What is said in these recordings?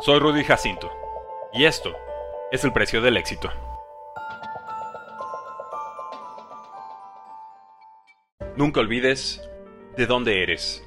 Soy Rudy Jacinto y esto es el precio del éxito. Nunca olvides de dónde eres.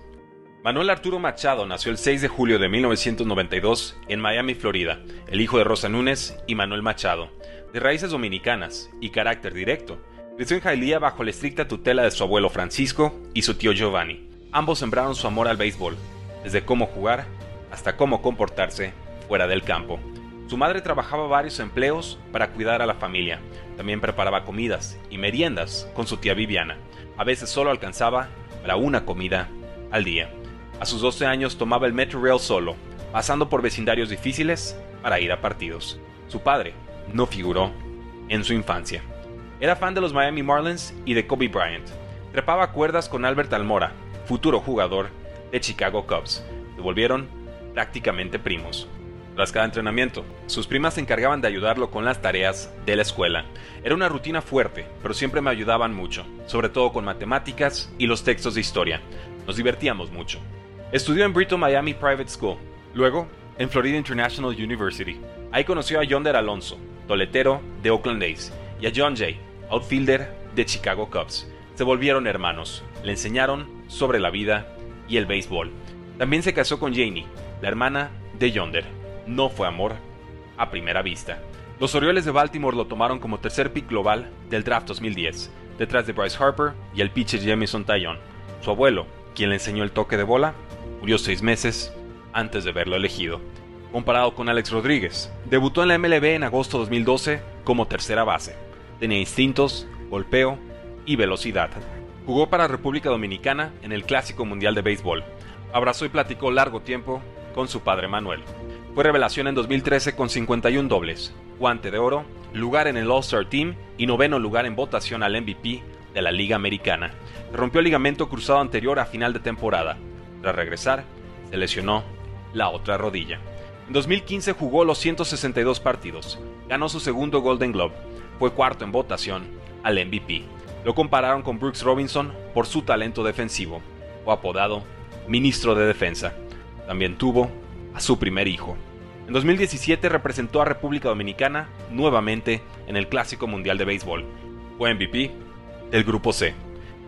Manuel Arturo Machado nació el 6 de julio de 1992 en Miami, Florida, el hijo de Rosa Núñez y Manuel Machado, de raíces dominicanas y carácter directo. Creció en Jailía bajo la estricta tutela de su abuelo Francisco y su tío Giovanni. Ambos sembraron su amor al béisbol, desde cómo jugar hasta cómo comportarse fuera del campo. Su madre trabajaba varios empleos para cuidar a la familia. También preparaba comidas y meriendas con su tía Viviana. A veces solo alcanzaba para una comida al día. A sus 12 años tomaba el Metro Rail solo, pasando por vecindarios difíciles para ir a partidos. Su padre no figuró en su infancia. Era fan de los Miami Marlins y de Kobe Bryant. Trepaba cuerdas con Albert Almora, futuro jugador de Chicago Cubs. Se volvieron prácticamente primos. Tras cada entrenamiento, sus primas se encargaban de ayudarlo con las tareas de la escuela. Era una rutina fuerte, pero siempre me ayudaban mucho, sobre todo con matemáticas y los textos de historia. Nos divertíamos mucho. Estudió en Brito Miami Private School, luego en Florida International University. Ahí conoció a Yonder Alonso, toletero de Oakland A's, y a John Jay, outfielder de Chicago Cubs. Se volvieron hermanos, le enseñaron sobre la vida y el béisbol. También se casó con Janie, la hermana de Yonder no fue amor a primera vista. Los Orioles de Baltimore lo tomaron como tercer pick global del draft 2010, detrás de Bryce Harper y el pitcher Jamison Taillon. Su abuelo, quien le enseñó el toque de bola, murió seis meses antes de verlo elegido. Comparado con Alex Rodríguez, debutó en la MLB en agosto 2012 como tercera base. Tenía instintos, golpeo y velocidad. Jugó para República Dominicana en el Clásico Mundial de Béisbol. Abrazó y platicó largo tiempo con su padre Manuel. Fue revelación en 2013 con 51 dobles, guante de oro, lugar en el All-Star Team y noveno lugar en votación al MVP de la Liga Americana. Rompió el ligamento cruzado anterior a final de temporada. Tras regresar, se lesionó la otra rodilla. En 2015 jugó los 162 partidos, ganó su segundo Golden Globe, fue cuarto en votación al MVP. Lo compararon con Brooks Robinson por su talento defensivo. Fue apodado Ministro de Defensa. También tuvo a su primer hijo. En 2017 representó a República Dominicana nuevamente en el Clásico Mundial de Béisbol. Fue MVP del Grupo C.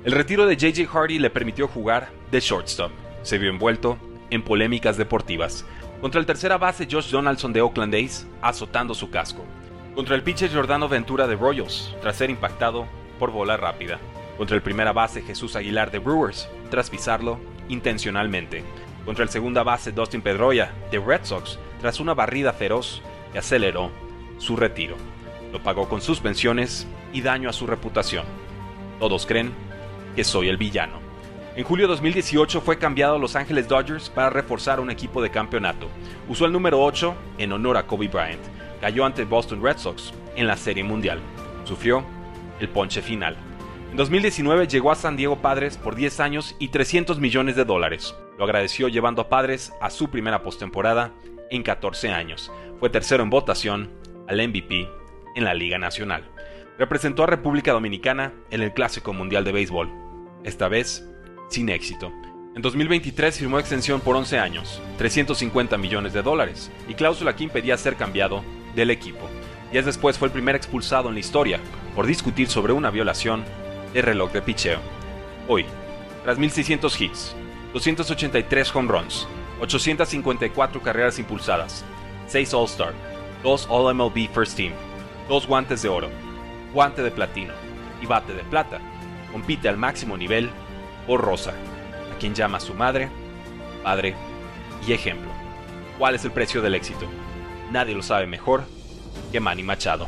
El retiro de JJ Hardy le permitió jugar de shortstop. Se vio envuelto en polémicas deportivas. Contra el tercera base Josh Donaldson de Oakland A's, azotando su casco. Contra el pitcher Jordano Ventura de Royals, tras ser impactado por bola rápida. Contra el primera base Jesús Aguilar de Brewers, tras pisarlo intencionalmente contra el segunda base Dustin Pedroia de Red Sox tras una barrida feroz que aceleró su retiro. Lo pagó con suspensiones y daño a su reputación. Todos creen que soy el villano. En julio de 2018 fue cambiado a Los Angeles Dodgers para reforzar un equipo de campeonato. Usó el número 8 en honor a Kobe Bryant. Cayó ante Boston Red Sox en la Serie Mundial. Sufrió el ponche final. En 2019 llegó a San Diego Padres por 10 años y 300 millones de dólares. Lo agradeció llevando a Padres a su primera postemporada en 14 años. Fue tercero en votación al MVP en la Liga Nacional. Representó a República Dominicana en el Clásico Mundial de Béisbol, esta vez sin éxito. En 2023 firmó extensión por 11 años, 350 millones de dólares, y cláusula que impedía ser cambiado del equipo. Días después fue el primer expulsado en la historia por discutir sobre una violación de reloj de picheo. Hoy, tras 1600 hits, 283 home runs, 854 carreras impulsadas, 6 All-Star, 2 All-MLB First Team, 2 guantes de oro, guante de platino y bate de plata. Compite al máximo nivel por Rosa, a quien llama su madre, padre y ejemplo. ¿Cuál es el precio del éxito? Nadie lo sabe mejor que Manny Machado.